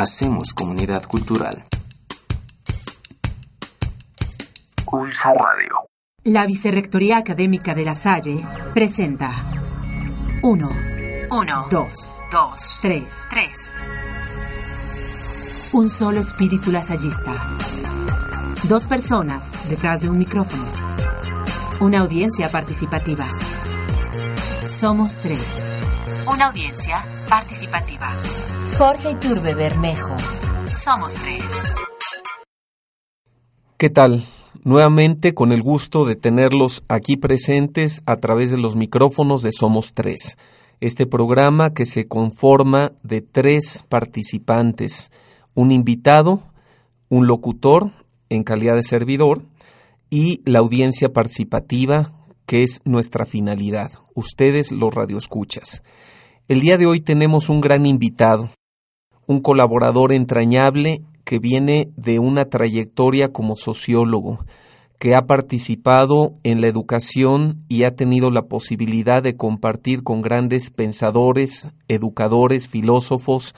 Hacemos comunidad cultural. Pulso Radio. La Vicerrectoría Académica de La Salle presenta 1, 1, 2, 2, 3. 3. Un solo espíritu lasallista. Dos personas detrás de un micrófono. Una audiencia participativa. Somos tres. Una audiencia participativa. Jorge Iturbe Bermejo. Somos tres. ¿Qué tal? Nuevamente con el gusto de tenerlos aquí presentes a través de los micrófonos de Somos Tres. Este programa que se conforma de tres participantes, un invitado, un locutor en calidad de servidor y la audiencia participativa que es nuestra finalidad, ustedes los radioescuchas. El día de hoy tenemos un gran invitado, un colaborador entrañable que viene de una trayectoria como sociólogo, que ha participado en la educación y ha tenido la posibilidad de compartir con grandes pensadores, educadores, filósofos,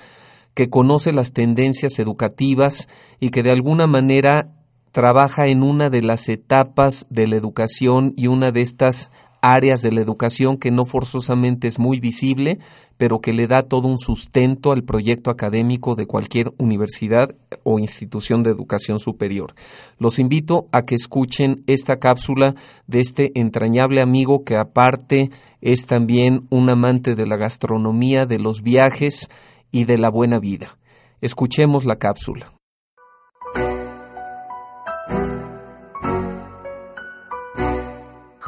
que conoce las tendencias educativas y que de alguna manera trabaja en una de las etapas de la educación y una de estas áreas de la educación que no forzosamente es muy visible, pero que le da todo un sustento al proyecto académico de cualquier universidad o institución de educación superior. Los invito a que escuchen esta cápsula de este entrañable amigo que aparte es también un amante de la gastronomía, de los viajes y de la buena vida. Escuchemos la cápsula.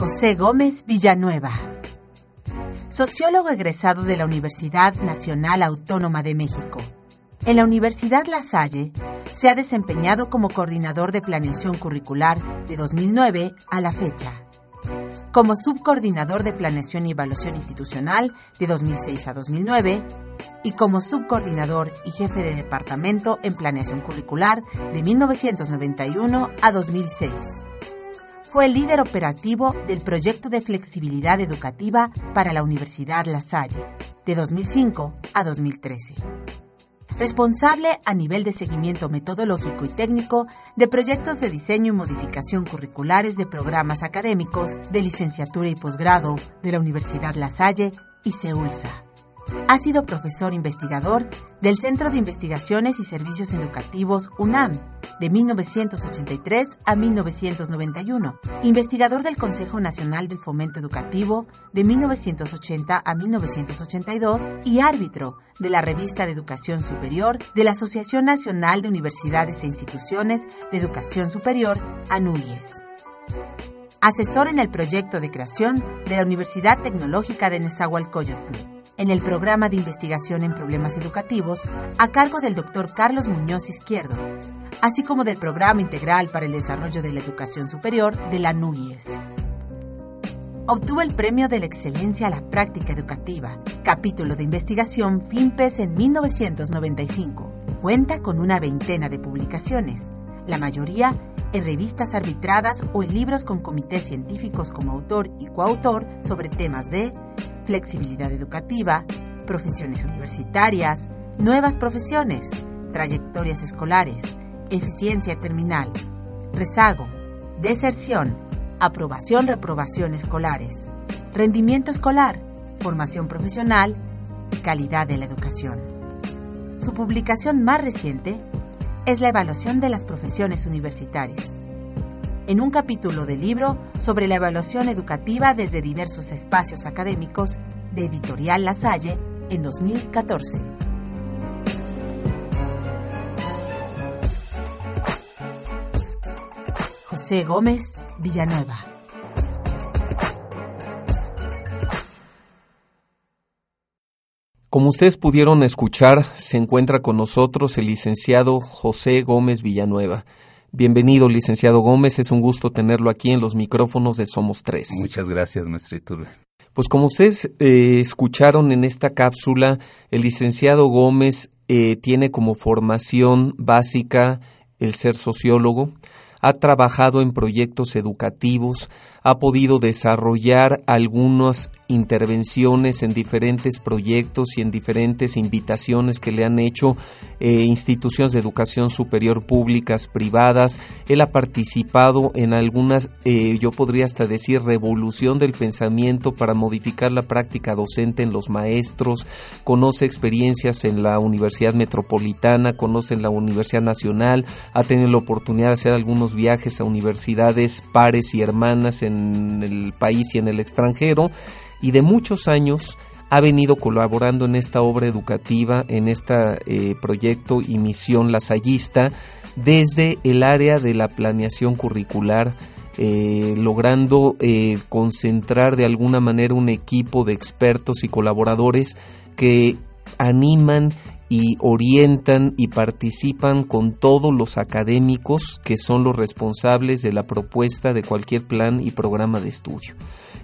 José Gómez Villanueva. Sociólogo egresado de la Universidad Nacional Autónoma de México. En la Universidad La Salle se ha desempeñado como coordinador de planeación curricular de 2009 a la fecha, como subcoordinador de planeación y evaluación institucional de 2006 a 2009 y como subcoordinador y jefe de departamento en planeación curricular de 1991 a 2006 fue el líder operativo del proyecto de flexibilidad educativa para la Universidad La Salle, de 2005 a 2013. Responsable a nivel de seguimiento metodológico y técnico de proyectos de diseño y modificación curriculares de programas académicos de licenciatura y posgrado de la Universidad La Salle y CEULSA. Ha sido profesor investigador del Centro de Investigaciones y Servicios Educativos UNAM de 1983 a 1991, investigador del Consejo Nacional del Fomento Educativo de 1980 a 1982 y árbitro de la Revista de Educación Superior de la Asociación Nacional de Universidades e Instituciones de Educación Superior, ANUYES. Asesor en el proyecto de creación de la Universidad Tecnológica de Nezahualcóyotl en el programa de investigación en problemas educativos a cargo del doctor Carlos Muñoz Izquierdo, así como del Programa Integral para el Desarrollo de la Educación Superior de la NUIES. Obtuvo el Premio de la Excelencia a la Práctica Educativa, capítulo de investigación FIMPES en 1995. Cuenta con una veintena de publicaciones, la mayoría en revistas arbitradas o en libros con comités científicos como autor y coautor sobre temas de flexibilidad educativa, profesiones universitarias, nuevas profesiones, trayectorias escolares, eficiencia terminal, rezago, deserción, aprobación-reprobación escolares, rendimiento escolar, formación profesional calidad de la educación. Su publicación más reciente es la evaluación de las profesiones universitarias en un capítulo del libro sobre la evaluación educativa desde diversos espacios académicos de Editorial La Salle en 2014. José Gómez Villanueva. Como ustedes pudieron escuchar, se encuentra con nosotros el licenciado José Gómez Villanueva. Bienvenido, licenciado Gómez. Es un gusto tenerlo aquí en los micrófonos de Somos Tres. Muchas gracias, maestro Iturbe. Pues como ustedes eh, escucharon en esta cápsula, el licenciado Gómez eh, tiene como formación básica el ser sociólogo, ha trabajado en proyectos educativos, ha podido desarrollar algunas intervenciones en diferentes proyectos y en diferentes invitaciones que le han hecho eh, instituciones de educación superior públicas, privadas. Él ha participado en algunas, eh, yo podría hasta decir, revolución del pensamiento para modificar la práctica docente en los maestros, conoce experiencias en la Universidad Metropolitana, conoce en la Universidad Nacional, ha tenido la oportunidad de hacer algunos viajes a universidades pares y hermanas en el país y en el extranjero y de muchos años ha venido colaborando en esta obra educativa, en este proyecto y misión lasallista, desde el área de la planeación curricular, eh, logrando eh, concentrar de alguna manera un equipo de expertos y colaboradores que animan y orientan y participan con todos los académicos que son los responsables de la propuesta de cualquier plan y programa de estudio.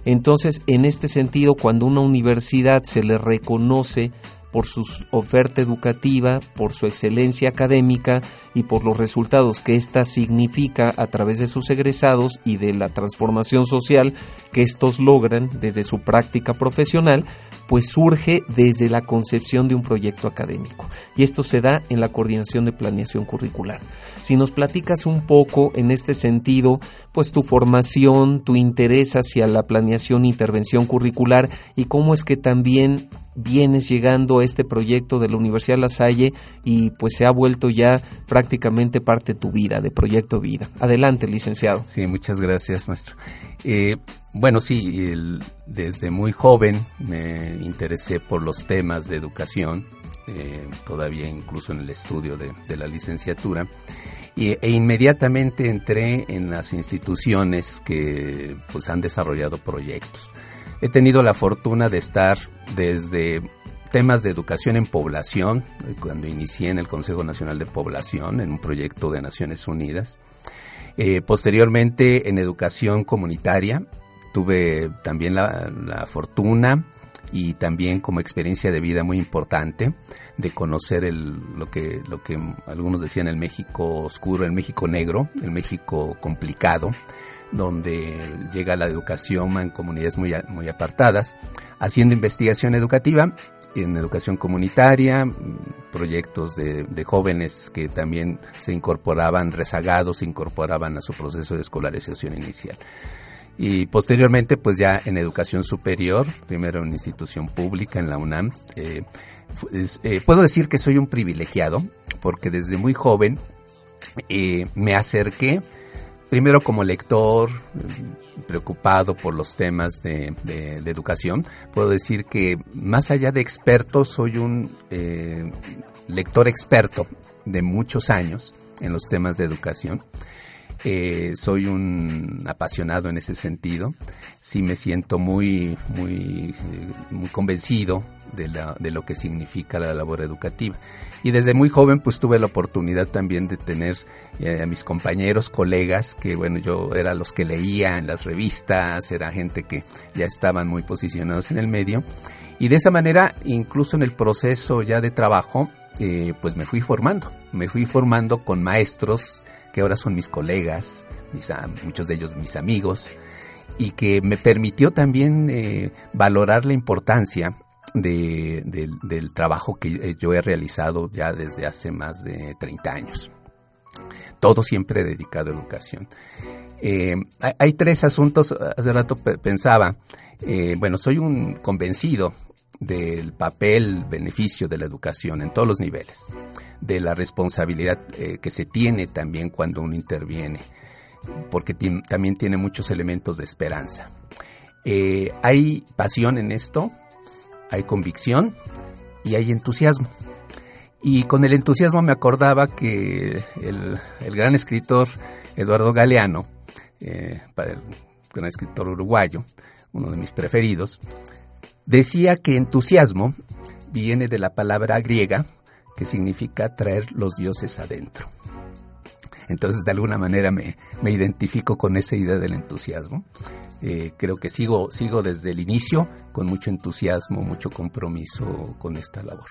Entonces, en este sentido, cuando una universidad se le reconoce por su oferta educativa, por su excelencia académica y por los resultados que ésta significa a través de sus egresados y de la transformación social que estos logran desde su práctica profesional, pues surge desde la concepción de un proyecto académico. Y esto se da en la coordinación de planeación curricular. Si nos platicas un poco en este sentido, pues tu formación, tu interés hacia la planeación e intervención curricular y cómo es que también vienes llegando a este proyecto de la Universidad La Salle y pues se ha vuelto ya prácticamente parte de tu vida, de Proyecto Vida. Adelante, licenciado. Sí, muchas gracias, maestro. Eh, bueno, sí, desde muy joven me interesé por los temas de educación, eh, todavía incluso en el estudio de, la licenciatura, e inmediatamente entré en las instituciones que pues han desarrollado proyectos. He tenido la fortuna de estar desde temas de educación en población, cuando inicié en el Consejo Nacional de Población, en un proyecto de Naciones Unidas. Eh, posteriormente en educación comunitaria, tuve también la, fortuna y también como experiencia de vida muy importante de conocer el, lo, que, lo que algunos decían el México oscuro, el México negro, el México complicado, donde llega la educación en comunidades muy, muy apartadas, haciendo investigación educativa en educación comunitaria, proyectos de, jóvenes que también se incorporaban rezagados, se incorporaban a su proceso de escolarización inicial. Y posteriormente, pues ya en educación superior, primero en institución pública, en la UNAM, eh, eh, puedo decir que soy un privilegiado, porque desde muy joven eh, me acerqué primero como lector, preocupado por los temas de, educación, puedo decir que más allá de experto, soy un eh, lector experto de muchos años en los temas de educación. Eh, soy un apasionado en ese sentido. Sí me siento muy, muy, eh, muy convencido de, lo que significa la labor educativa. Y desde muy joven pues tuve la oportunidad también de tener eh, a mis compañeros, colegas, que bueno, yo era los que leía en las revistas, era gente que ya estaban muy posicionados en el medio. Y de esa manera, incluso en el proceso ya de trabajo, pues me fui formando, me fui formando con maestros que ahora son mis colegas, muchos de ellos mis amigos, y que me permitió también eh, valorar la importancia de, del trabajo que eh, yo he realizado ya desde hace más de 30 años. Todo siempre dedicado a educación. Eh, hay, tres asuntos, hace rato pensaba, bueno, soy un convencido del papel, beneficio de la educación en todos los niveles, de la responsabilidad que se tiene también cuando uno interviene, porque también tiene muchos elementos de esperanza. hay pasión en esto, hay convicción y hay entusiasmo. Y con el entusiasmo me acordaba que el, gran escritor Eduardo Galeano, eh, el gran escritor uruguayo, uno de mis preferidos, decía que entusiasmo viene de la palabra griega que significa traer los dioses adentro. Entonces, de alguna manera me, me identifico con esa idea del entusiasmo. Eh, creo que sigo, sigo desde el inicio con mucho entusiasmo, mucho compromiso con esta labor.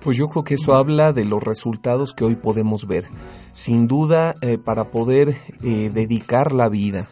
Pues yo creo que eso habla de los resultados que hoy podemos ver. Sin duda, eh, para poder eh, dedicar la vida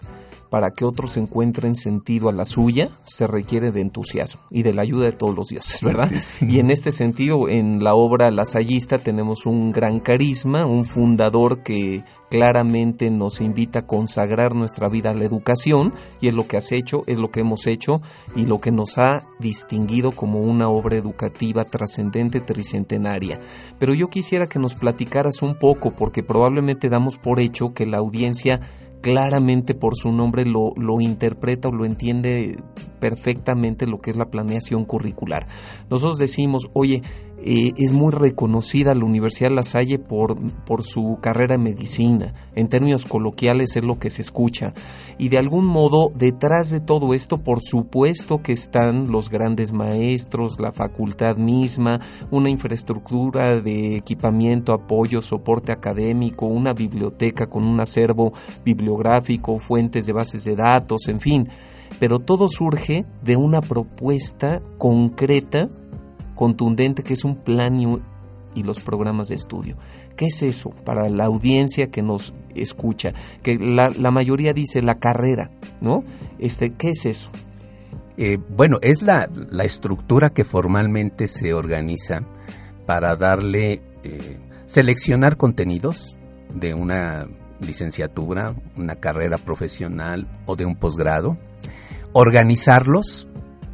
para que otros encuentren sentido a la suya, se requiere de entusiasmo y de la ayuda de todos los dioses, ¿verdad? Y en este sentido, en la obra Lasallista tenemos un gran carisma, un fundador que claramente nos invita a consagrar nuestra vida a la educación y es lo que has hecho, es lo que hemos hecho y lo que nos ha distinguido como una obra educativa trascendente tricentenaria. Pero yo quisiera que nos platicaras un poco porque probablemente damos por hecho que la audiencia claramente por su nombre lo, lo, interpreta o lo entiende perfectamente lo que es la planeación curricular. Nosotros decimos, oye, eh, es muy reconocida la Universidad La Salle por, por su carrera en medicina. En términos coloquiales es lo que se escucha. Y de algún modo, detrás de todo esto, por supuesto que están los grandes maestros, la facultad misma, una infraestructura de equipamiento, apoyo, soporte académico, una biblioteca con un acervo bibliográfico, fuentes de bases de datos, en fin. Pero todo surge de una propuesta concreta contundente que es un plan y, los programas de estudio. ¿Qué es eso para la audiencia que nos escucha? Que la, mayoría dice la carrera, ¿no? Este, ¿Qué es eso? Eh, bueno, es la, estructura que formalmente se organiza para darle, eh, seleccionar contenidos de una licenciatura, una carrera profesional o de un posgrado, organizarlos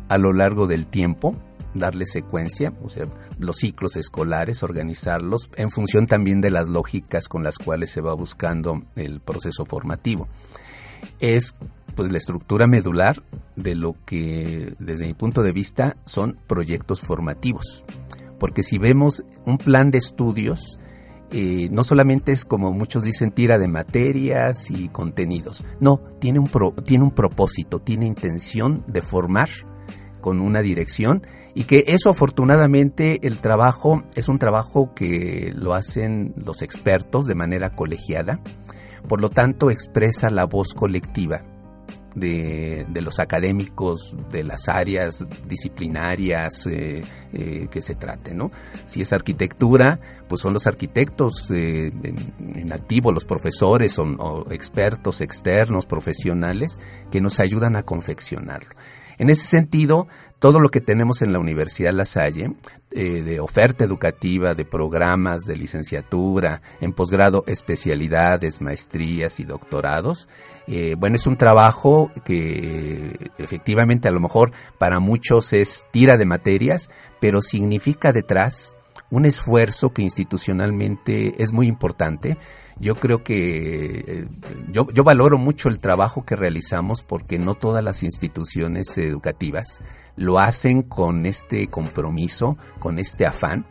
a lo largo del tiempo darle secuencia, o sea, los ciclos escolares, organizarlos en función también de las lógicas con las cuales se va buscando el proceso formativo. Es pues la estructura medular de lo que desde mi punto de vista son proyectos formativos. Porque si vemos un plan de estudios, eh, no solamente es como muchos dicen tira de materias y contenidos, no, tiene un, tiene un propósito, tiene intención de formar con una dirección y que eso afortunadamente el trabajo es un trabajo que lo hacen los expertos de manera colegiada, por lo tanto expresa la voz colectiva de, los académicos de las áreas disciplinarias eh, eh, que se trate, ¿no? Si es arquitectura, pues son los arquitectos eh, en, activo, los profesores o expertos externos, profesionales, que nos ayudan a confeccionarlo. En ese sentido, todo lo que tenemos en la Universidad La Salle, eh, de oferta educativa, de programas de licenciatura, en posgrado especialidades, maestrías y doctorados, eh, bueno, es un trabajo que efectivamente a lo mejor para muchos es tira de materias, pero significa detrás un esfuerzo que institucionalmente es muy importante yo creo que eh, yo, yo valoro mucho el trabajo que realizamos porque no todas las instituciones educativas lo hacen con este compromiso, con este afán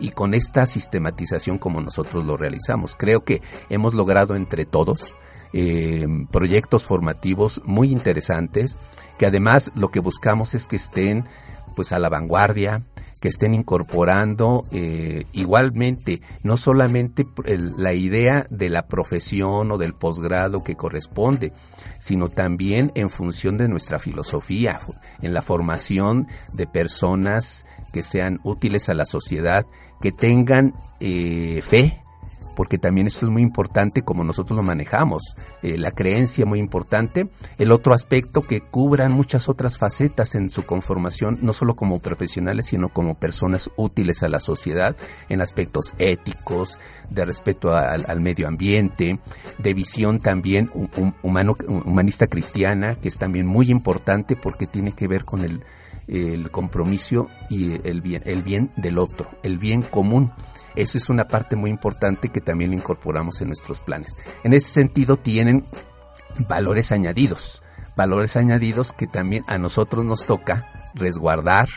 y con esta sistematización como nosotros lo realizamos. Creo que hemos logrado entre todos eh, proyectos formativos muy interesantes que además lo que buscamos es que estén pues a la vanguardia, que estén incorporando eh, igualmente no solamente la idea de la profesión o del posgrado que corresponde, sino también en función de nuestra filosofía, en la formación de personas que sean útiles a la sociedad, que tengan eh, fe porque también esto es muy importante como nosotros lo manejamos, eh, la creencia muy importante, el otro aspecto que cubran muchas otras facetas en su conformación, no solo como profesionales, sino como personas útiles a la sociedad en aspectos éticos, de respeto al, medio ambiente, de visión también humano, humanista cristiana, que es también muy importante porque tiene que ver con el, el compromiso y el bien, el bien del otro, el bien común. Eso es una parte muy importante que también incorporamos en nuestros planes. En ese sentido tienen valores añadidos, valores añadidos que también a nosotros nos toca resguardar,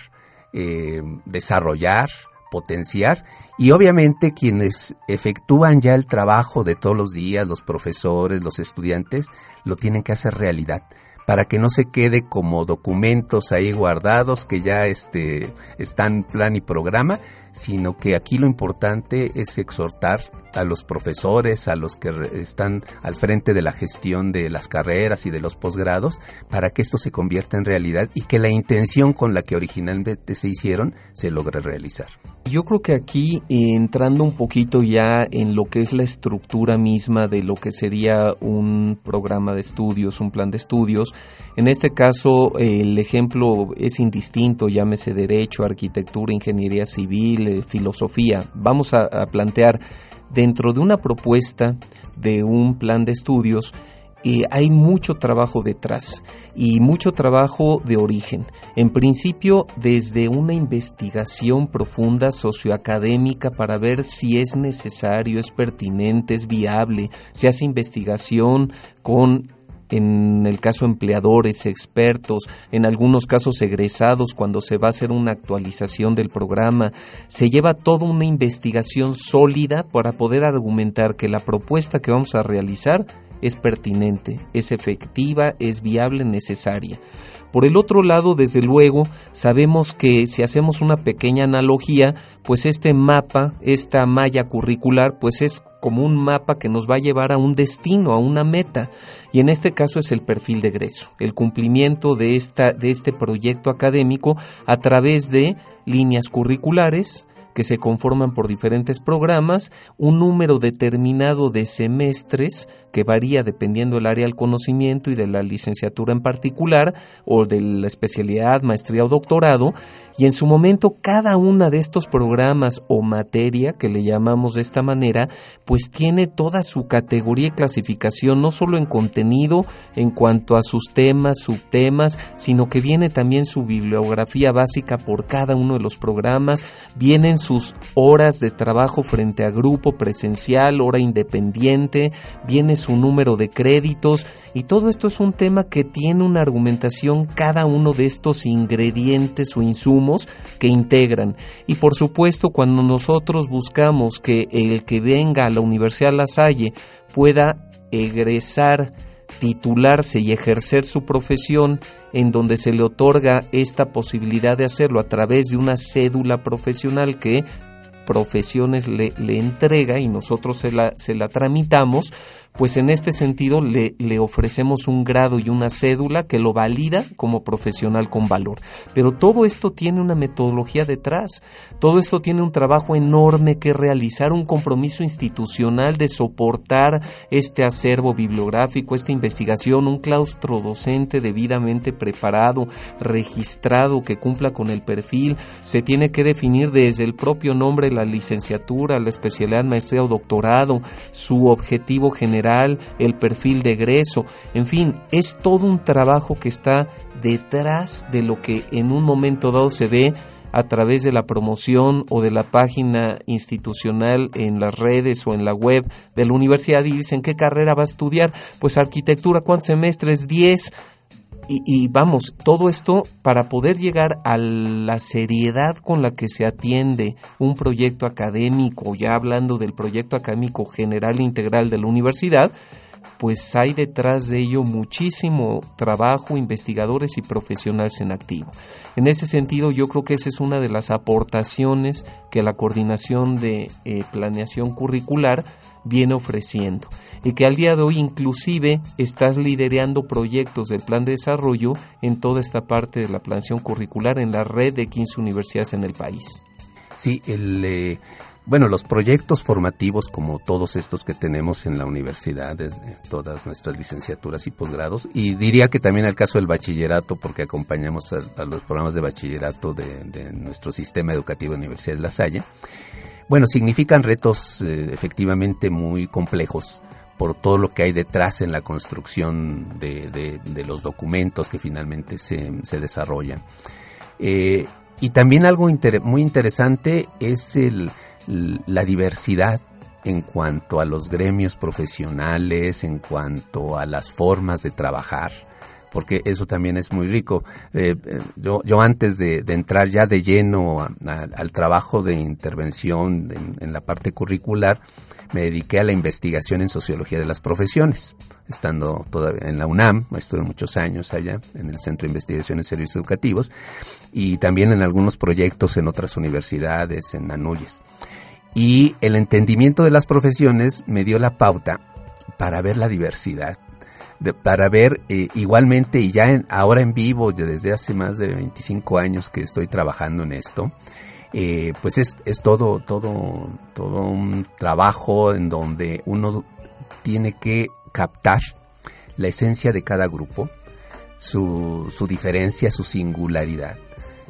eh, desarrollar, potenciar y obviamente quienes efectúan ya el trabajo de todos los días, los profesores, los estudiantes, lo tienen que hacer realidad para que no se quede como documentos ahí guardados que ya este, están plan y programa, sino que aquí lo importante es exhortar a los profesores, a los que están al frente de la gestión de las carreras y de los posgrados, para que esto se convierta en realidad y que la intención con la que originalmente se hicieron se logre realizar. Yo creo que aquí, entrando un poquito ya en lo que es la estructura misma de lo que sería un programa de estudios, un plan de estudios, en este caso el ejemplo es indistinto, llámese derecho, arquitectura, ingeniería civil, eh, filosofía. Vamos a plantear dentro de una propuesta de un plan de estudios, hay mucho trabajo detrás y mucho trabajo de origen. En principio, desde una investigación profunda socioacadémica para ver si es necesario, es pertinente, es viable. Se hace investigación con en el caso empleadores, expertos, en algunos casos egresados cuando se va a hacer una actualización del programa, se lleva toda una investigación sólida para poder argumentar que la propuesta que vamos a realizar es pertinente, es efectiva, es viable, necesaria. Por el otro lado, desde luego, sabemos que si hacemos una pequeña analogía, pues este mapa, esta malla curricular, pues es como un mapa que nos va a llevar a un destino, a una meta. Y en este caso es el perfil de egreso, el cumplimiento de, esta, de este proyecto académico a través de líneas curriculares, que se conforman por diferentes programas, un número determinado de semestres que varía dependiendo del área del conocimiento y de la licenciatura en particular o de la especialidad, maestría o doctorado, y en su momento cada una de estos programas o materia, que le llamamos de esta manera, pues tiene toda su categoría y clasificación, no solo en contenido, en cuanto a sus temas, subtemas, sino que viene también su bibliografía básica por cada uno de los programas, vienen sus horas de trabajo frente a grupo presencial, hora independiente, viene su número de créditos y todo esto es un tema que tiene una argumentación cada uno de estos ingredientes o insumos que integran. Y por supuesto cuando nosotros buscamos que el que venga a la Universidad La Salle pueda egresar titularse y ejercer su profesión en donde se le otorga esta posibilidad de hacerlo a través de una cédula profesional que profesiones le, le entrega y nosotros se la, se la tramitamos, pues en este sentido le, ofrecemos un grado y una cédula que lo valida como profesional con valor. Pero todo esto tiene una metodología detrás, todo esto tiene un trabajo enorme que realizar, un compromiso institucional de soportar este acervo bibliográfico, esta investigación, un claustro docente debidamente preparado, registrado, que cumpla con el perfil, se tiene que definir desde el propio nombre la licenciatura, la especialidad, maestría o doctorado, su objetivo general, el perfil de egreso, en fin, es todo un trabajo que está detrás de lo que en un momento dado se ve a través de la promoción o de la página institucional en las redes o en la web de la universidad y dicen qué carrera va a estudiar, pues arquitectura, ¿cuántos semestres? 10 y, vamos, todo esto para poder llegar a la seriedad con la que se atiende un proyecto académico, ya hablando del proyecto académico general e integral de la universidad, pues hay detrás de ello muchísimo trabajo, investigadores y profesionales en activo. En ese sentido, yo creo que esa es una de las aportaciones que la coordinación de eh, planeación curricular viene ofreciendo y que al día de hoy inclusive estás liderando proyectos del plan de desarrollo en toda esta parte de la planeación curricular en la red de 15 universidades en el país. Sí, el, eh, bueno, los proyectos formativos como todos estos que tenemos en la universidad, desde todas nuestras licenciaturas y posgrados, y diría que también el caso del bachillerato, porque acompañamos a, los programas de bachillerato de, de, nuestro sistema educativo de Universidad de La Salle, bueno, significan retos eh, efectivamente muy complejos por todo lo que hay detrás en la construcción de, los documentos que finalmente se, desarrollan. Eh, y también algo muy interesante es la diversidad en cuanto a los gremios profesionales, en cuanto a las formas de trabajar porque eso también es muy rico. Eh, eh, yo, antes de, entrar ya de lleno al trabajo de intervención en, la parte curricular, me dediqué a la investigación en sociología de las profesiones, estando todavía en la UNAM, estuve muchos años allá, en el Centro de Investigación en Servicios Educativos, y también en algunos proyectos en otras universidades, en Anuyes. Y el entendimiento de las profesiones me dio la pauta para ver la diversidad, para ver eh, igualmente y ya ahora en vivo, desde hace más de 25 años que estoy trabajando en esto, eh, pues es, es todo, todo, todo un trabajo en donde uno tiene que captar la esencia de cada grupo, su, su diferencia, su singularidad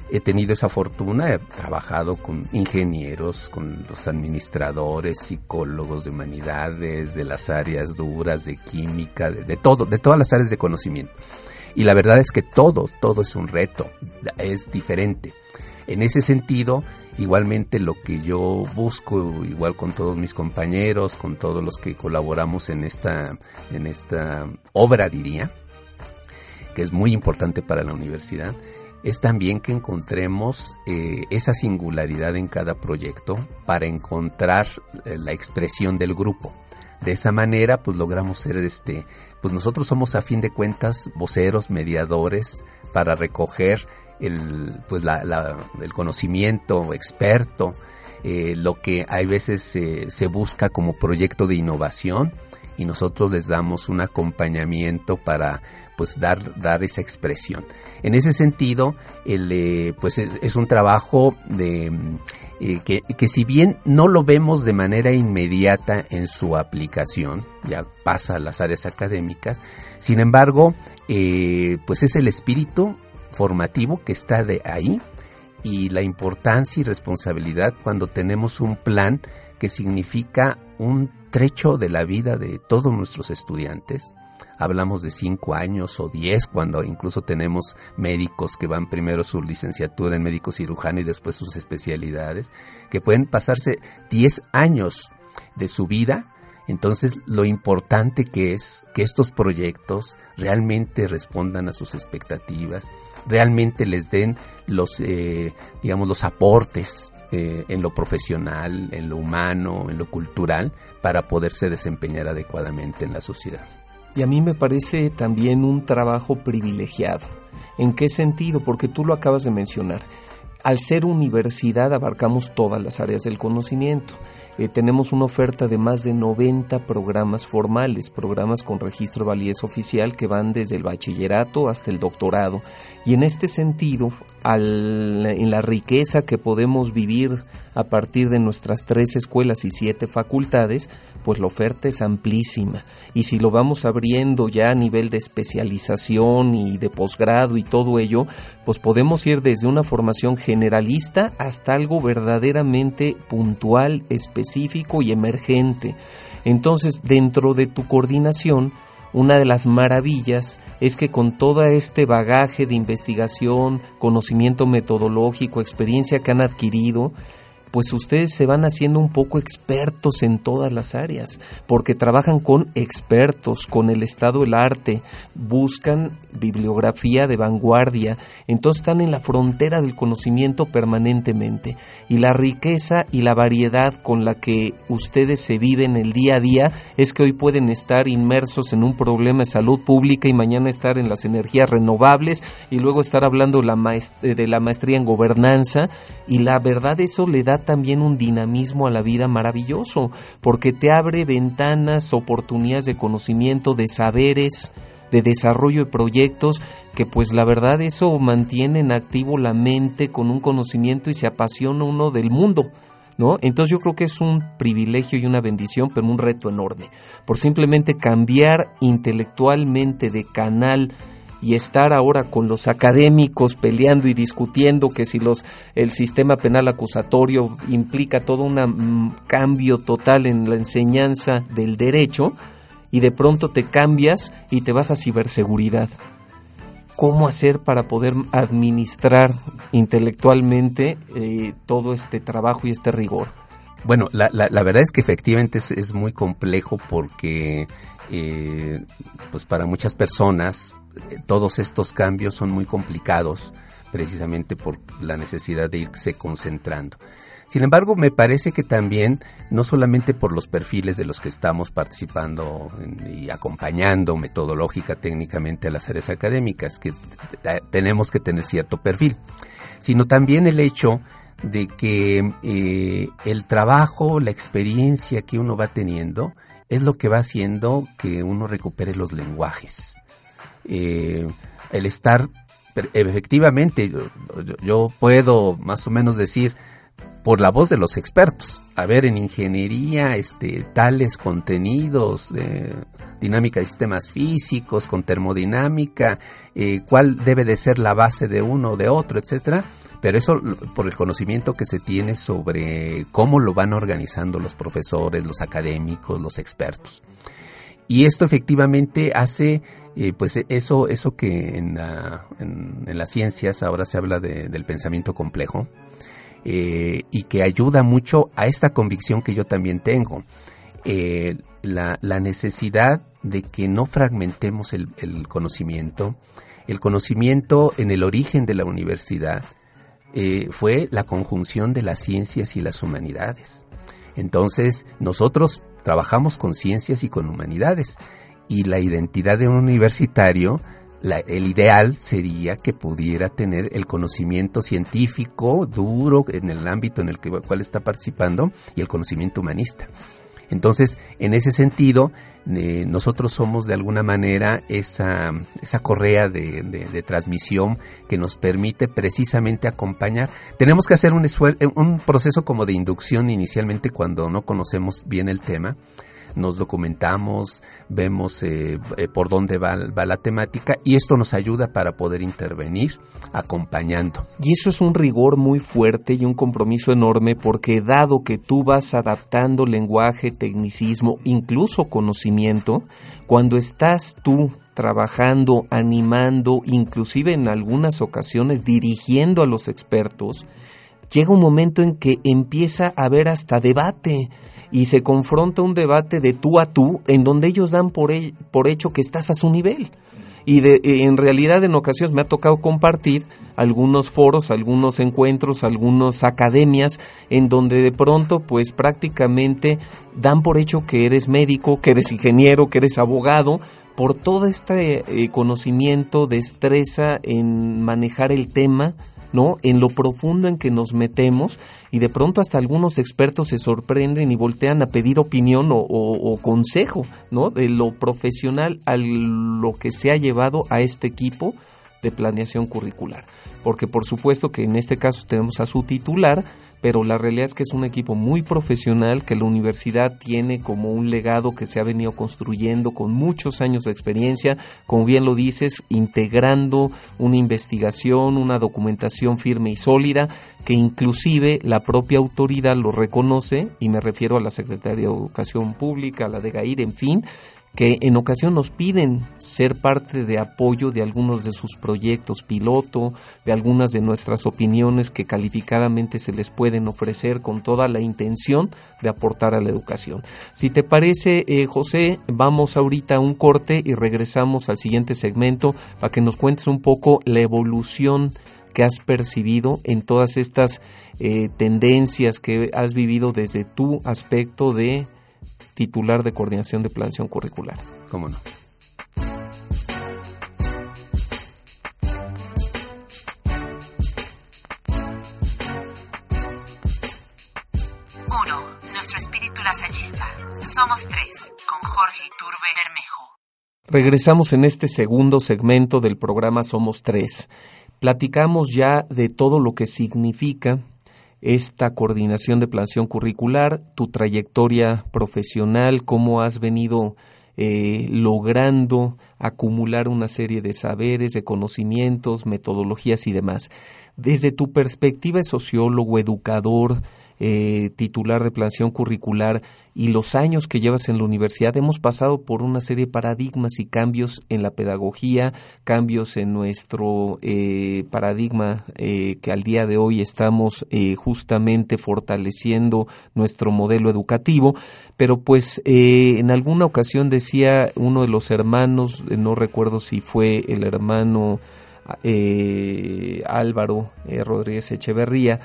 he tenido esa fortuna, he trabajado con ingenieros, con los administradores, psicólogos de humanidades, de las áreas duras, de química, de, todo, de todas las áreas de conocimiento. Y la verdad es que todo, todo es un reto, es diferente. En ese sentido, igualmente lo que yo busco, igual con todos mis compañeros, con todos los que colaboramos en esta, en esta obra, diría, que es muy importante para la universidad, es también que encontremos eh, esa singularidad en cada proyecto para encontrar eh, la expresión del grupo. De esa manera, pues logramos ser este, pues nosotros somos a fin de cuentas voceros, mediadores para recoger el, pues el conocimiento experto, eh, lo que hay veces se busca como proyecto de innovación y nosotros les damos un acompañamiento para pues dar, dar esa expresión. En ese sentido, el, eh, pues es, un trabajo de, eh, que, que, si bien no lo vemos de manera inmediata en su aplicación, ya pasa a las áreas académicas, sin embargo, eh, pues es el espíritu formativo que está de ahí y la importancia y responsabilidad cuando tenemos un plan que significa un trecho de la vida de todos nuestros estudiantes, hablamos de cinco años o diez, cuando incluso tenemos médicos que van primero su licenciatura en médico cirujano y después sus especialidades, que pueden pasarse diez años de su vida. Entonces, lo importante que es que estos proyectos realmente respondan a sus expectativas, realmente les den los, eh, digamos, los aportes eh, en lo profesional, en lo humano, en lo cultural, para poderse desempeñar adecuadamente en la sociedad. Y a mí me parece también un trabajo privilegiado. ¿En qué sentido? Porque tú lo acabas de mencionar. Al ser universidad abarcamos todas las áreas del conocimiento. Eh, tenemos una oferta de más de 90 programas formales, programas con registro de validez oficial que van desde el bachillerato hasta el doctorado. Y en este sentido, en la riqueza que podemos vivir a partir de nuestras tres escuelas y siete facultades, pues la oferta es amplísima. Y si lo vamos abriendo ya a nivel de especialización y de posgrado y todo ello, pues podemos ir desde una formación generalista hasta algo verdaderamente puntual, específico y emergente. Entonces, dentro de tu coordinación, una de las maravillas es que con todo este bagaje de investigación, conocimiento metodológico, experiencia que han adquirido, pues ustedes se van haciendo un poco expertos en todas las áreas, porque trabajan con expertos, con el estado del arte, buscan bibliografía de vanguardia, entonces están en la frontera del conocimiento permanentemente. Y la riqueza y la variedad con la que ustedes se viven el día a día es que hoy pueden estar inmersos en un problema de salud pública y mañana estar en las energías renovables y luego estar hablando de la maestría en gobernanza y la verdad eso le da también un dinamismo a la vida maravilloso, porque te abre ventanas, oportunidades de conocimiento, de saberes, de desarrollo de proyectos, que pues la verdad eso mantiene en activo la mente con un conocimiento y se apasiona uno del mundo. ¿No? Entonces yo creo que es un privilegio y una bendición, pero un reto enorme, por simplemente cambiar intelectualmente de canal y estar ahora con los académicos peleando y discutiendo que si los el sistema penal acusatorio implica todo un cambio total en la enseñanza del derecho y de pronto te cambias y te vas a ciberseguridad. ¿Cómo hacer para poder administrar intelectualmente eh, todo este trabajo y este rigor? Bueno, la, la, verdad es que efectivamente es, muy complejo porque eh, pues para muchas personas todos estos cambios son muy complicados precisamente por la necesidad de irse concentrando. Sin embargo, me parece que también, no solamente por los perfiles de los que estamos participando y acompañando metodológica, técnicamente a las áreas académicas, que tenemos que tener cierto perfil, sino también el hecho de que eh, el trabajo, la experiencia que uno va teniendo, es lo que va haciendo que uno recupere los lenguajes. Eh, el estar, efectivamente, yo, puedo más o menos decir, por la voz de los expertos. A ver, en ingeniería, este, tales contenidos, de dinámica de sistemas físicos, con termodinámica, eh, cuál debe de ser la base de uno o de otro, etcétera. Pero eso por el conocimiento que se tiene sobre cómo lo van organizando los profesores, los académicos, los expertos. Y esto efectivamente hace, eh, pues eso, eso que en, en, las ciencias ahora se habla del pensamiento complejo eh, y que ayuda mucho a esta convicción que yo también tengo. Eh, la, necesidad de que no fragmentemos el, conocimiento, el conocimiento en el origen de la universidad, fue la conjunción de las ciencias y las humanidades. Entonces, nosotros trabajamos con ciencias y con humanidades y la identidad de un universitario, el ideal sería que pudiera tener el conocimiento científico duro en el ámbito en el que, cual está participando y el conocimiento humanista. Entonces, en ese sentido, eh, nosotros somos de alguna manera esa, esa correa de, de, transmisión que nos permite precisamente acompañar. Tenemos que hacer un, un proceso como de inducción inicialmente cuando no conocemos bien el tema nos documentamos, vemos eh, eh, por dónde va, va, la temática y esto nos ayuda para poder intervenir acompañando. Y eso es un rigor muy fuerte y un compromiso enorme porque dado que tú vas adaptando lenguaje, tecnicismo, incluso conocimiento, cuando estás tú trabajando, animando, inclusive en algunas ocasiones dirigiendo a los expertos, llega un momento en que empieza a haber hasta debate y se confronta un debate de tú a tú en donde ellos dan por, por hecho que estás a su nivel. Y de, en realidad en ocasiones me ha tocado compartir algunos foros, algunos encuentros, algunas academias en donde de pronto pues prácticamente dan por hecho que eres médico, que eres ingeniero, que eres abogado, por todo este eh, conocimiento, destreza en manejar el tema ¿no? En lo profundo en que nos metemos y de pronto hasta algunos expertos se sorprenden y voltean a pedir opinión o, consejo, ¿no? De lo profesional a lo que se ha llevado a este equipo de planeación curricular. Porque por supuesto que en este caso tenemos a su titular, pero la realidad es que es un equipo muy profesional que la universidad tiene como un legado que se ha venido construyendo con muchos años de experiencia, como bien lo dices, integrando una investigación, una documentación firme y sólida, que inclusive la propia autoridad lo reconoce, y me refiero a la Secretaría de Educación Pública, a la de GAIR, en fin, que en ocasión nos piden ser parte de apoyo de algunos de sus proyectos piloto, de algunas de nuestras opiniones que calificadamente se les pueden ofrecer con toda la intención de aportar a la educación. Si te parece, eh, José, vamos ahorita a un corte y regresamos al siguiente segmento para que nos cuentes un poco la evolución que has percibido en todas estas eh, tendencias que has vivido desde tu aspecto de titular de coordinación de planeación curricular. ¿Cómo no? Uno, nuestro espíritu lasallista. Somos tres, con Jorge Iturbe Bermejo. Regresamos en este segundo segmento del programa Somos tres. Platicamos ya de todo lo que significa esta coordinación de planeación curricular, tu trayectoria profesional, cómo has venido eh, logrando acumular una serie de saberes, de conocimientos, metodologías y demás. Desde tu perspectiva de sociólogo, educador, eh, titular de planeación curricular y los años que llevas en la universidad, hemos pasado por una serie de paradigmas y cambios en la pedagogía, cambios en nuestro eh, paradigma eh, que al día de hoy estamos justamente fortaleciendo nuestro modelo educativo, pero pues en alguna ocasión decía uno de los hermanos, no recuerdo si fue el hermano Álvaro Rodríguez Echeverría,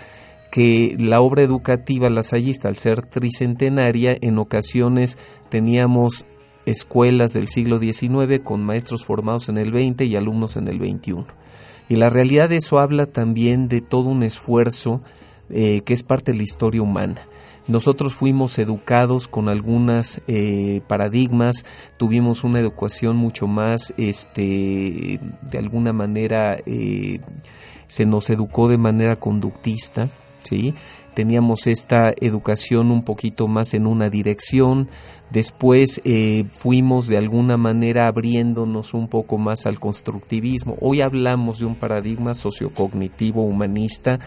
que la obra educativa lasallista, al ser tricentenaria, en ocasiones teníamos escuelas del siglo XIX con maestros formados en el XX y alumnos en el XXI. Y la realidad de eso habla también de todo un esfuerzo eh, que es parte de la historia humana. Nosotros fuimos educados con algunas eh, paradigmas, tuvimos una educación mucho más, este, de alguna manera, eh, se nos educó de manera conductista, ¿sí? Teníamos esta educación un poquito más en una dirección, después eh, fuimos de alguna manera abriéndonos un poco más al constructivismo. Hoy hablamos de un paradigma sociocognitivo humanista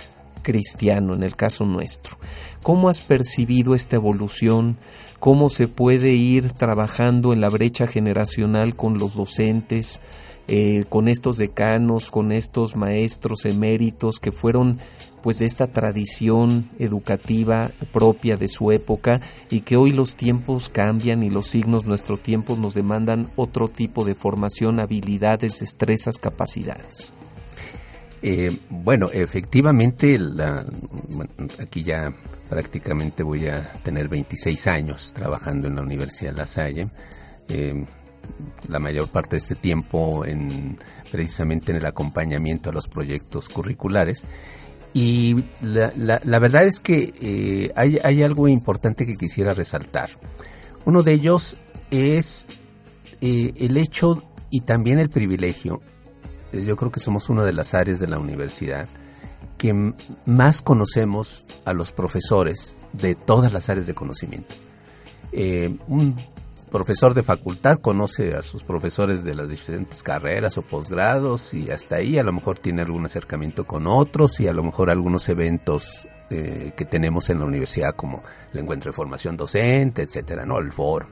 cristiano en el caso nuestro. ¿Cómo has percibido esta evolución? ¿Cómo se puede ir trabajando en la brecha generacional con los docentes? Eh, con estos decanos, con estos maestros eméritos que fueron pues de esta tradición educativa propia de su época y que hoy los tiempos cambian y los signos nuestro tiempo nos demandan otro tipo de formación, habilidades, destrezas, capacidades. Eh, bueno, efectivamente, aquí ya prácticamente voy a tener 26 años trabajando en la Universidad de La Salle. Eh, la mayor parte de este tiempo en precisamente en el acompañamiento a los proyectos curriculares. Y la, la, verdad es que eh, hay, hay, algo importante que quisiera resaltar. Uno de ellos es eh, el hecho y también el privilegio. Yo creo que somos una de las áreas de la universidad que más conocemos a los profesores de todas las áreas de conocimiento. Eh, profesor de facultad conoce a sus profesores de las diferentes carreras o posgrados y hasta ahí a lo mejor tiene algún acercamiento con otros y a lo mejor algunos eventos eh, que tenemos en la universidad como el encuentro de formación docente, etcétera, ¿no? El foro.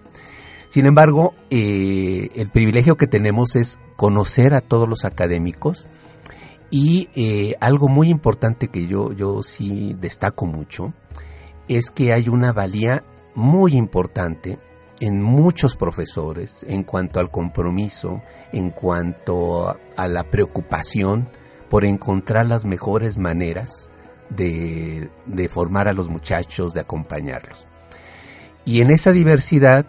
Sin embargo, eh, el privilegio que tenemos es conocer a todos los académicos y eh, algo muy importante que yo, yo sí destaco mucho es que hay una valía muy importante en muchos profesores en cuanto al compromiso, en cuanto a la preocupación por encontrar las mejores maneras de, formar a los muchachos, de acompañarlos. Y en esa diversidad,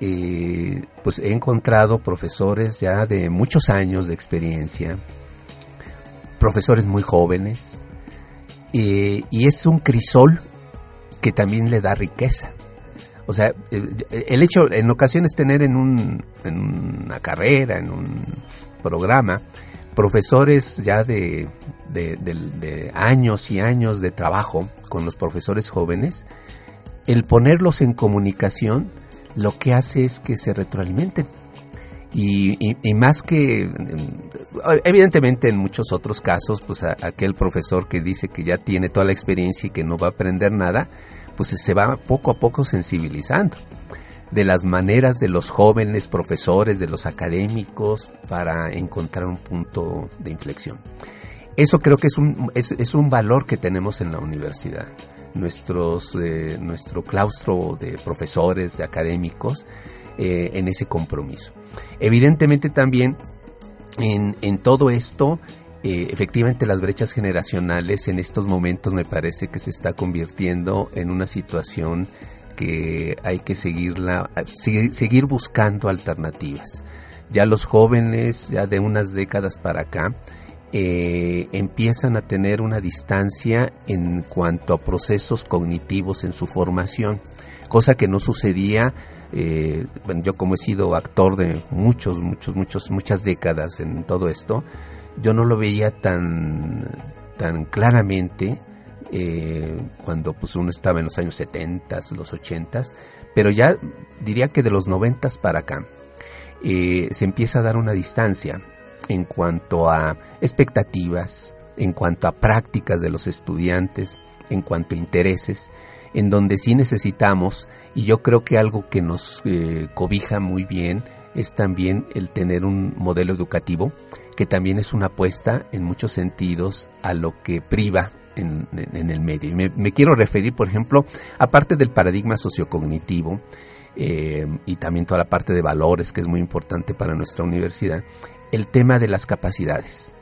eh, pues he encontrado profesores ya de muchos años de experiencia, profesores muy jóvenes, eh, y es un crisol que también le da riqueza. O sea, el hecho, en ocasiones tener en, un, en una carrera, en un programa, profesores ya de, años y años de trabajo con los profesores jóvenes, el ponerlos en comunicación lo que hace es que se retroalimenten. Y, y, más que, evidentemente en muchos otros casos, pues aquel profesor que dice que ya tiene toda la experiencia y que no va a aprender nada, pues se va poco a poco sensibilizando de las maneras de los jóvenes profesores, de los académicos, para encontrar un punto de inflexión. Eso creo que es un, es, un valor que tenemos en la universidad. Nuestros, eh, nuestro claustro de profesores, de académicos, eh, en ese compromiso. Evidentemente también en, en todo esto eh, efectivamente las brechas generacionales en estos momentos me parece que se está convirtiendo en una situación que hay que seguirla, seguir, buscando alternativas. Ya los jóvenes, ya de unas décadas para acá, eh, empiezan a tener una distancia en cuanto a procesos cognitivos en su formación, cosa que no sucedía eh, yo como he sido actor de muchos, muchos, muchos, muchas décadas en todo esto, yo no lo veía tan, tan claramente eh, cuando pues uno estaba en los años 70, los 80, pero ya diría que de los 90 para acá eh, se empieza a dar una distancia en cuanto a expectativas, en cuanto a prácticas de los estudiantes, en cuanto a intereses, en donde sí necesitamos, y yo creo que algo que nos eh, cobija muy bien es también el tener un modelo educativo que también es una apuesta en muchos sentidos a lo que priva en, el medio. Y me, quiero referir, por ejemplo, aparte del paradigma sociocognitivo eh, y también toda la parte de valores que es muy importante para nuestra universidad, el tema de las capacidades.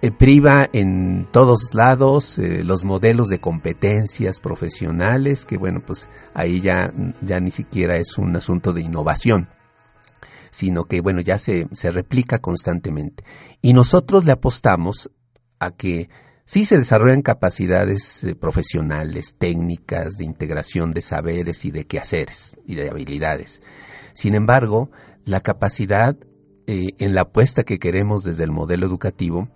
eh, priva en todos lados eh, los modelos de competencias profesionales, que bueno, pues ahí ya, ya ni siquiera es un asunto de innovación, sino que bueno, ya se, se replica constantemente. Y nosotros le apostamos a que sí se desarrollan capacidades eh, profesionales, técnicas, de integración de saberes y de quehaceres y de habilidades. Sin embargo, la capacidad en la apuesta que queremos desde el modelo educativo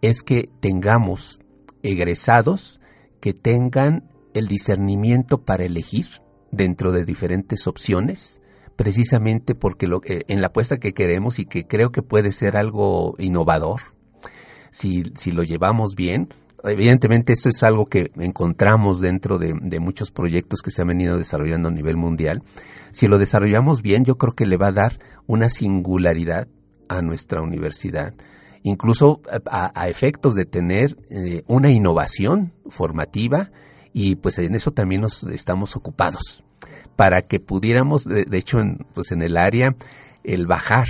es que tengamos egresados que tengan el discernimiento para elegir dentro de diferentes opciones, precisamente porque lo, en la apuesta que queremos y que creo que puede ser algo innovador, si, si lo llevamos bien, evidentemente esto es algo que encontramos dentro de, de, muchos proyectos que se han venido desarrollando a nivel mundial. Si lo desarrollamos bien, yo creo que le va a dar una singularidad a nuestra universidad incluso a, efectos de tener eh, una innovación formativa y pues en eso también nos estamos ocupados para que pudiéramos, de, hecho, en, pues en el área, el bajar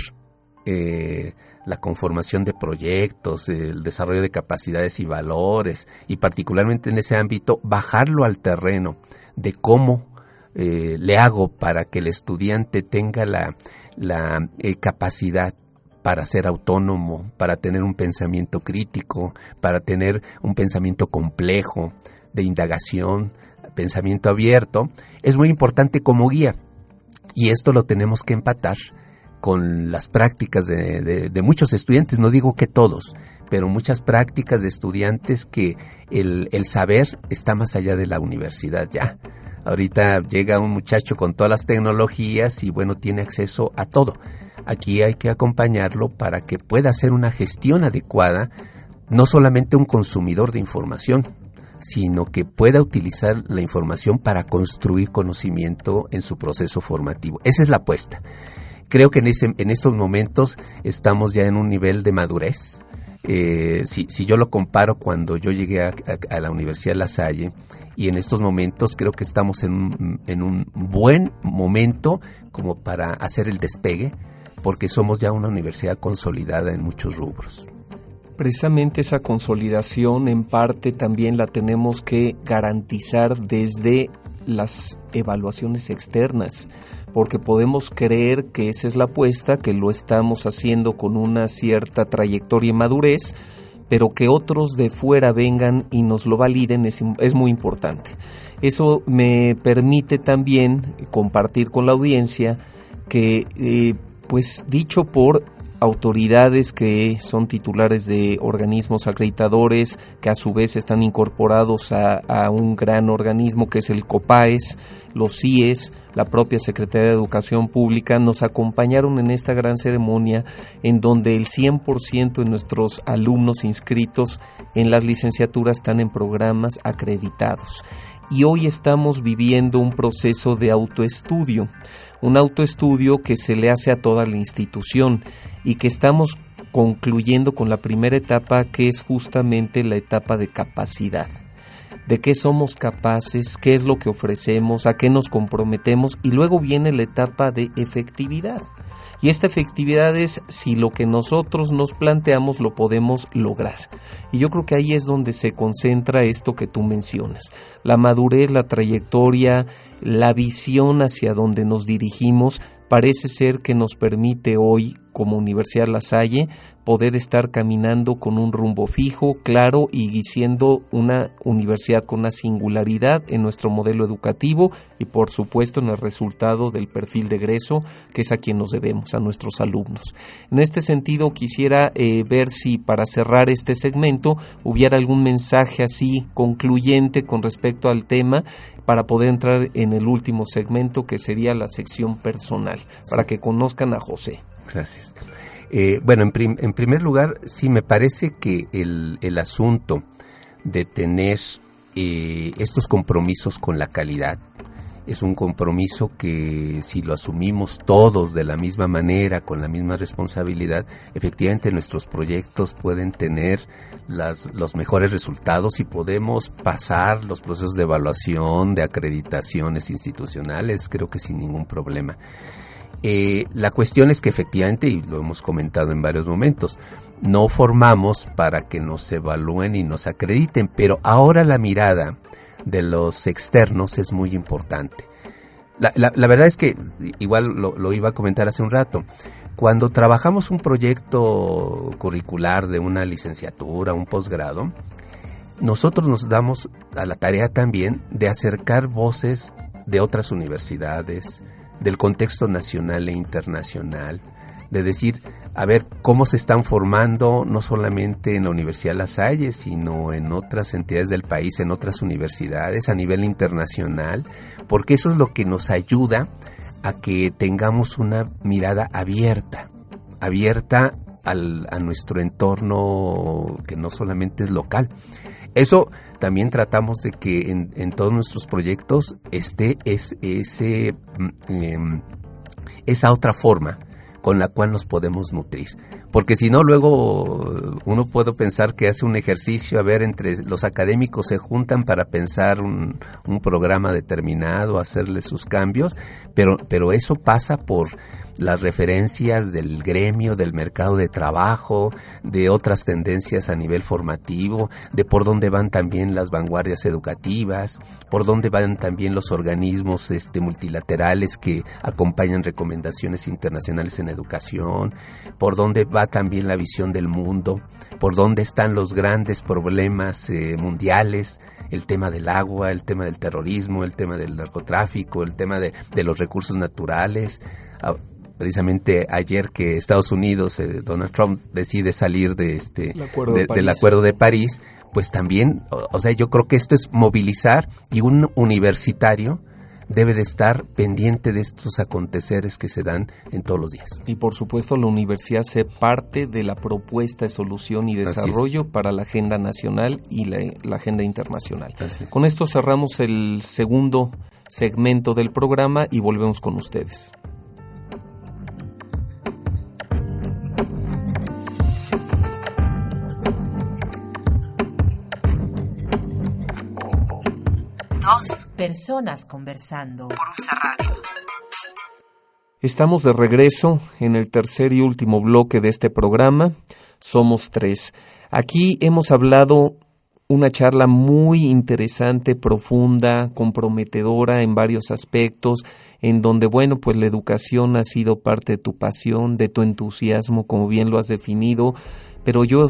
eh, la conformación de proyectos, el desarrollo de capacidades y valores, y particularmente en ese ámbito, bajarlo al terreno de cómo eh, le hago para que el estudiante tenga la, la capacidad para ser autónomo, para tener un pensamiento crítico, para tener un pensamiento complejo, de indagación, pensamiento abierto, es muy importante como guía. Y esto lo tenemos que empatar con las prácticas de, muchos estudiantes, no digo que todos, pero muchas prácticas de estudiantes que el, el saber está más allá de la universidad ya. Ahorita llega un muchacho con todas las tecnologías y bueno, tiene acceso a todo. Aquí hay que acompañarlo para que pueda hacer una gestión adecuada, no solamente un consumidor de información, sino que pueda utilizar la información para construir conocimiento en su proceso formativo. Esa es la apuesta. Creo que en, ese, en estos momentos estamos ya en un nivel de madurez. Eh, si, yo lo comparo cuando yo llegué a, la Universidad de La Salle, y en estos momentos creo que estamos en un buen momento como para hacer el despegue porque somos ya una universidad consolidada en muchos rubros. Precisamente esa consolidación en parte también la tenemos que garantizar desde las evaluaciones externas, porque podemos creer que esa es la apuesta, que lo estamos haciendo con una cierta trayectoria y madurez, pero que otros de fuera vengan y nos lo validen es, es, muy importante. Eso me permite también compartir con la audiencia que eh, pues dicho por autoridades que son titulares de organismos acreditadores que a su vez están incorporados a, un gran organismo que es el COPAES, los CIES, la propia Secretaría de Educación Pública, nos acompañaron en esta gran ceremonia en donde el 100% de nuestros alumnos inscritos en las licenciaturas están en programas acreditados. Y hoy estamos viviendo un proceso de autoestudio un autoestudio que se le hace a toda la institución y que estamos concluyendo con la primera etapa que es justamente la etapa de capacidad de qué somos capaces, qué es lo que ofrecemos, a qué nos comprometemos y luego viene la etapa de efectividad. Y esta efectividad es si lo que nosotros nos planteamos lo podemos lograr. Y yo creo que ahí es donde se concentra esto que tú mencionas. La madurez, la trayectoria, la visión hacia donde nos dirigimos parece ser que nos permite hoy, como Universidad La Salle, poder estar caminando con un rumbo fijo, claro y siendo una universidad con una singularidad en nuestro modelo educativo y por supuesto en el resultado del perfil de egreso, que es a quien nos debemos, a nuestros alumnos. En este sentido, quisiera eh, ver si para cerrar este segmento hubiera algún mensaje así concluyente con respecto al tema para poder entrar en el último segmento que sería la sección personal, para que conozcan a José. Gracias. Eh, bueno, en, primer lugar, sí me parece que el, asunto de tener eh, estos compromisos con la calidad es un compromiso que si lo asumimos todos de la misma manera, con la misma responsabilidad, efectivamente nuestros proyectos pueden tener los mejores resultados y podemos pasar los procesos de evaluación, de acreditaciones institucionales, creo que sin ningún problema. Eh, la cuestión es que efectivamente, y lo hemos comentado en varios momentos, no formamos para que nos evalúen y nos acrediten, pero ahora la mirada de los externos es muy importante. La, verdad es que, igual lo, iba a comentar hace un rato, cuando trabajamos un proyecto curricular de una licenciatura, un posgrado, nosotros nos damos a la tarea también de acercar voces de otras universidades, del contexto nacional e internacional, de decir, a ver cómo se están formando no solamente en la Universidad La Salle, sino en otras entidades del país, en otras universidades a nivel internacional, porque eso es lo que nos ayuda a que tengamos una mirada abierta, abierta al, a nuestro entorno que no solamente es local. Eso también tratamos de que en, todos nuestros proyectos esté es, ese, mm, em, esa otra forma con la cual nos podemos nutrir. Porque si no, luego uno puede pensar que hace un ejercicio, a ver, entre los académicos se juntan para pensar un, un programa determinado, hacerle sus cambios, pero, pero eso pasa por las referencias del gremio, del mercado de trabajo, de otras tendencias a nivel formativo, de por dónde van también las vanguardias educativas, por dónde van también los organismos este, multilaterales que acompañan recomendaciones internacionales en educación, por dónde va también la visión del mundo, por dónde están los grandes problemas eh, mundiales, el tema del agua, el tema del terrorismo, el tema del narcotráfico, el tema de, los recursos naturales. Ah, precisamente ayer que Estados Unidos, eh, Donald Trump decide salir de este del acuerdo de París, pues también, o, sea, yo creo que esto es movilizar y un universitario debe de estar pendiente de estos aconteceres que se dan en todos los días. Y por supuesto la universidad se parte de la propuesta de solución y desarrollo para la agenda nacional y la, agenda internacional. Con esto cerramos el segundo segmento del programa y volvemos con ustedes. Personas conversando. Por Ulsa Radio. Estamos de regreso en el tercer y último bloque de este programa. Somos tres. Aquí hemos hablado una charla muy interesante, profunda, comprometedora en varios aspectos, en donde, bueno, pues la educación ha sido parte de tu pasión, de tu entusiasmo, como bien lo has definido, pero yo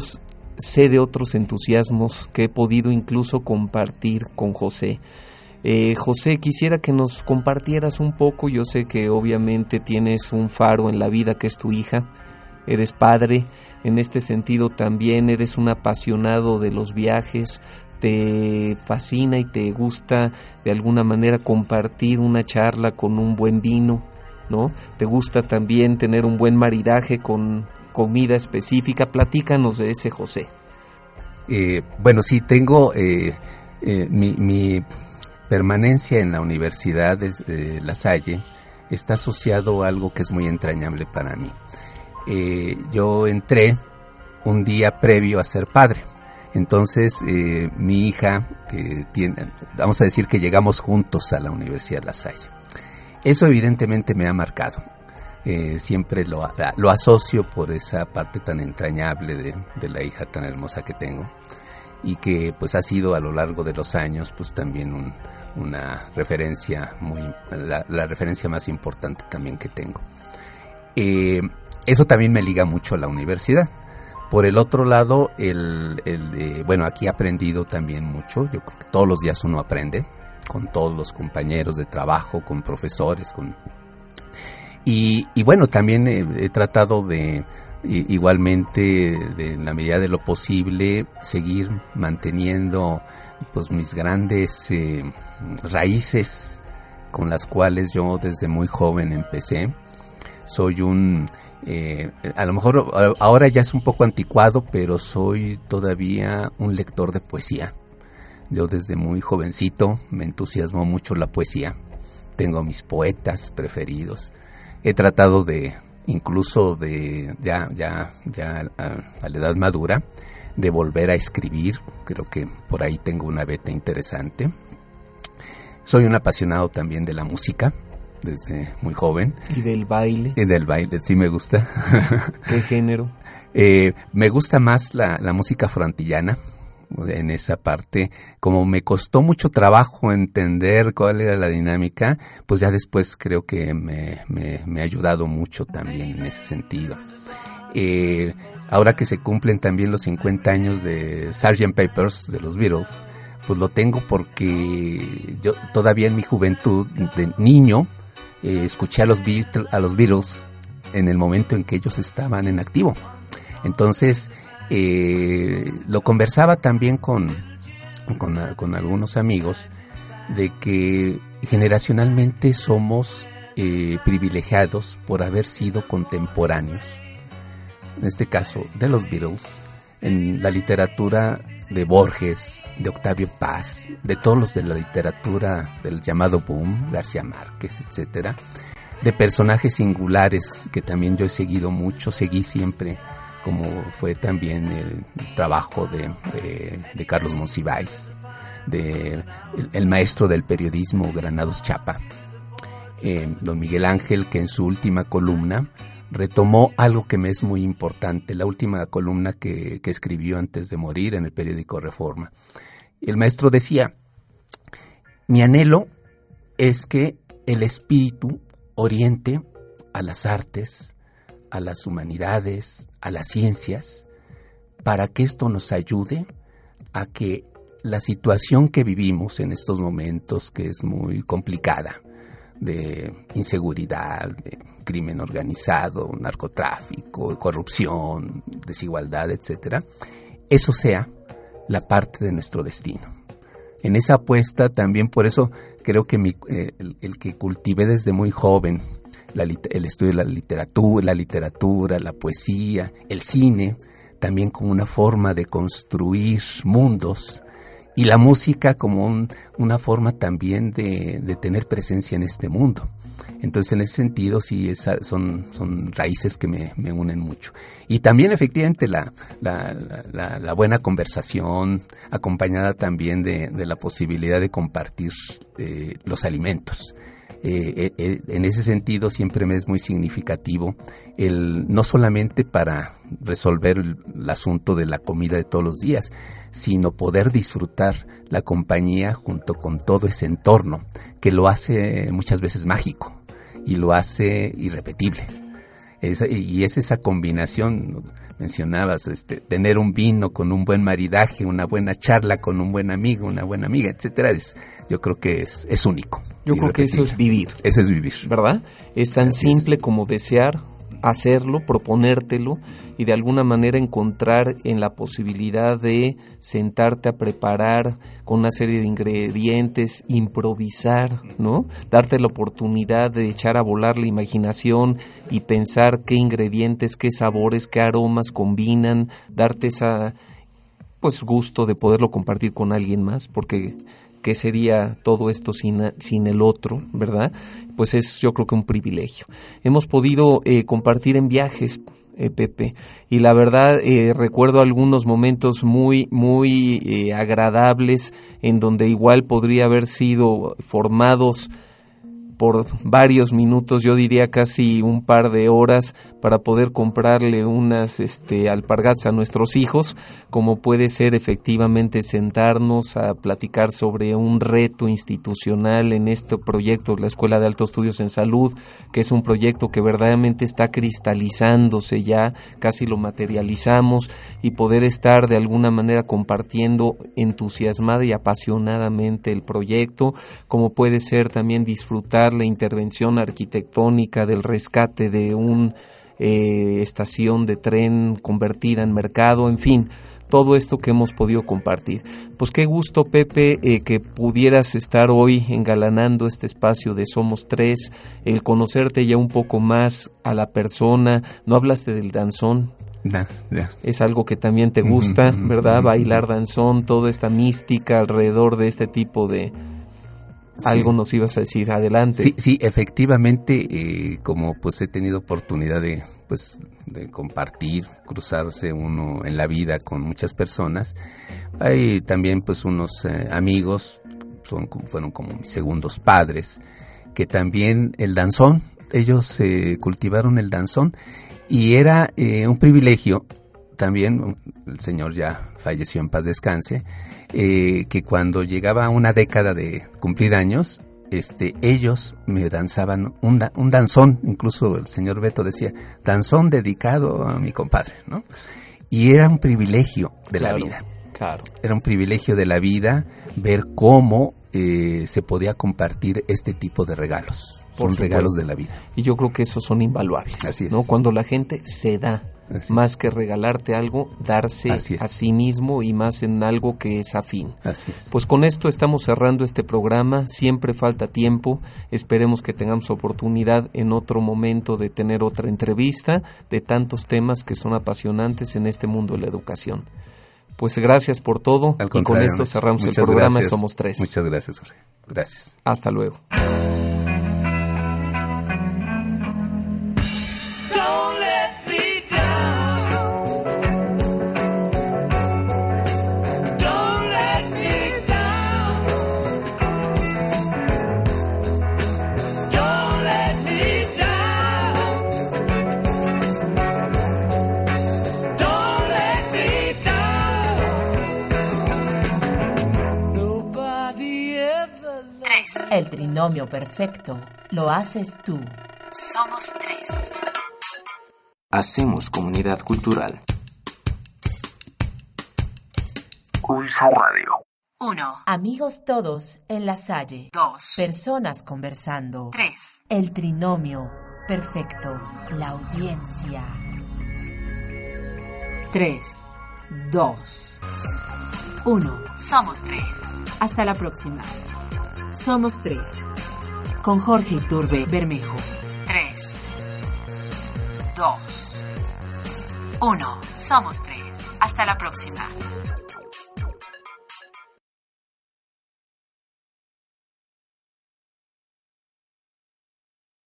sé de otros entusiasmos que he podido incluso compartir con José. Eh, José, quisiera que nos compartieras un poco, yo sé que obviamente tienes un faro en la vida que es tu hija, eres padre, en este sentido también eres un apasionado de los viajes, te fascina y te gusta de alguna manera compartir una charla con un buen vino, ¿no? Te gusta también tener un buen maridaje con comida específica, platícanos de ese José. Eh, bueno, sí, tengo eh, mi permanencia en la Universidad de, La Salle está asociado a algo que es muy entrañable para mí. Eh, yo entré un día previo a ser padre. Entonces, eh, mi hija, que tiene, vamos a decir que llegamos juntos a la Universidad de La Salle. Eso evidentemente me ha marcado. Eh, siempre lo, lo, asocio por esa parte tan entrañable de, de, la hija tan hermosa que tengo y que pues ha sido a lo largo de los años pues también un, una referencia muy, la, referencia más importante también que tengo. Eh, eso también me liga mucho a la universidad. Por el otro lado, el, el bueno, aquí he aprendido también mucho. Yo creo que todos los días uno aprende con todos los compañeros de trabajo, con profesores, con y, bueno, también he, tratado de igualmente, de, en la medida de lo posible, seguir manteniendo pues mis grandes eh, raíces con las cuales yo desde muy joven empecé. Soy un, eh, a lo mejor ahora ya es un poco anticuado, pero soy todavía un lector de poesía. Yo desde muy jovencito me entusiasmó mucho la poesía. Tengo mis poetas preferidos. He tratado de, incluso de, ya, ya, ya a la edad madura, de volver a escribir. Creo que por ahí tengo una beta interesante. Soy un apasionado también de la música. desde muy joven. ¿Y del baile? Y del baile, sí me gusta. ¿Qué género? Eh, me gusta más la, la música frantillana en esa parte. Como me costó mucho trabajo entender cuál era la dinámica, pues ya después creo que me, ha ayudado mucho también en ese sentido. Eh, ahora que se cumplen también los 50 años de Sgt. Papers de los Beatles, pues lo tengo porque yo todavía en mi juventud de niño eh, escuché a los, Beatles, a los Beatles en el momento en que ellos estaban en activo. Entonces, eh, lo conversaba también con, con, algunos amigos de que generacionalmente somos eh, privilegiados por haber sido contemporáneos, en este caso de los Beatles, en la literatura de Borges, de Octavio Paz, de todos los de la literatura del llamado boom, García Márquez, etcétera, de personajes singulares que también yo he seguido mucho, seguí siempre como fue también el trabajo de, Carlos Monsiváis, de el, maestro del periodismo Granados Chapa, eh, don Miguel Ángel, que en su última columna retomó algo que me es muy importante, la última columna que, que escribió antes de morir en el periódico Reforma. El maestro decía, mi anhelo es que el espíritu oriente a las artes, a las humanidades, a las ciencias, para que esto nos ayude a que la situación que vivimos en estos momentos, que es muy complicada, de inseguridad, de crimen organizado, narcotráfico, corrupción, desigualdad, etcétera, eso sea la parte de nuestro destino. En esa apuesta también por eso creo que eh, el, que cultivé desde muy joven el estudio de la literatura, la literatura, la poesía, el cine, también como una forma de construir mundos y la música como una forma también de, tener presencia en este mundo. Entonces, en ese sentido, sí, son, son raíces que me, unen mucho. Y también, efectivamente, la, buena conversación, acompañada también de, la posibilidad de compartir eh, los alimentos. Eh, eh, eh, en ese sentido siempre me es muy significativo el no solamente para resolver el, asunto de la comida de todos los días, sino poder disfrutar la compañía junto con todo ese entorno que lo hace muchas veces mágico y lo hace irrepetible. y es esa combinación, mencionabas, este, tener un vino con un buen maridaje, una buena charla con un buen amigo, una buena amiga, etcétera, yo creo que es, es único. Yo creo que eso es vivir. Eso es vivir. ¿Verdad? Es tan simple como desear hacerlo, proponértelo y de alguna manera encontrar en la posibilidad de sentarte a preparar con una serie de ingredientes, improvisar, ¿no? Darte la oportunidad de echar a volar la imaginación y pensar qué ingredientes, qué sabores, qué aromas combinan, darte esa pues gusto de poderlo compartir con alguien más, porque qué sería todo esto sin, sin el otro, ¿verdad? Pues es yo creo que un privilegio. Hemos podido eh, compartir en viajes, eh, Pepe, y la verdad eh, recuerdo algunos momentos muy, muy agradables en donde igual podría haber sido formados por varios minutos, yo diría casi un par de horas para poder comprarle unas este, alpargatas a nuestros hijos, como puede ser efectivamente sentarnos a platicar sobre un reto institucional en este proyecto, la Escuela de Altos Estudios en Salud, que es un proyecto que verdaderamente está cristalizándose ya, casi lo materializamos, y poder estar de alguna manera compartiendo entusiasmada y apasionadamente el proyecto, como puede ser también disfrutar la intervención arquitectónica del rescate de un eh, estación de tren convertida en mercado, en fin, todo esto que hemos podido compartir. Pues qué gusto, Pepe, eh, que pudieras estar hoy engalanando este espacio de Somos Tres, el conocerte ya un poco más a la persona. No hablaste del danzón. Es algo que también te gusta, ¿verdad? Bailar danzón, toda esta mística alrededor de este tipo de, algo nos ibas a decir, adelante. Sí, sí, efectivamente, eh, como pues he tenido oportunidad de, pues, de compartir, cruzarse uno en la vida con muchas personas, hay también pues unos eh, amigos, son, fueron como mis segundos padres, que también el danzón, ellos eh, cultivaron el danzón y era eh, un privilegio también, el señor ya falleció en paz descanse, eh, que cuando llegaba una década de cumplir años, este, ellos me danzaban un, un, danzón, incluso el señor Beto decía, danzón dedicado a mi compadre, ¿no? Y era un privilegio de la vida. Claro. Era un privilegio de la vida ver cómo eh, se podía compartir este tipo de regalos. son regalos de la vida. Y yo creo que esos son invaluables. Así es. ¿no? Cuando la gente se da, más que regalarte algo, darse a sí mismo y más en algo que es afín. Así es. Pues con esto estamos cerrando este programa, siempre falta tiempo, esperemos que tengamos oportunidad en otro momento de tener otra entrevista de tantos temas que son apasionantes en este mundo de la educación. Pues gracias por todo y con esto cerramos el programa Somos Tres. Muchas gracias, Jorge. Gracias. Hasta luego. El trinomio perfecto lo haces tú. Somos tres. Hacemos comunidad cultural. Pulso Radio. Uno. Amigos todos en la Salle. Dos. Personas conversando. Tres. El trinomio perfecto. La audiencia. Tres. Dos. Uno. Somos tres. Hasta la próxima. Somos tres. Con Jorge Iturbe Bermejo. Tres. Dos. Uno. Somos tres. Hasta la próxima.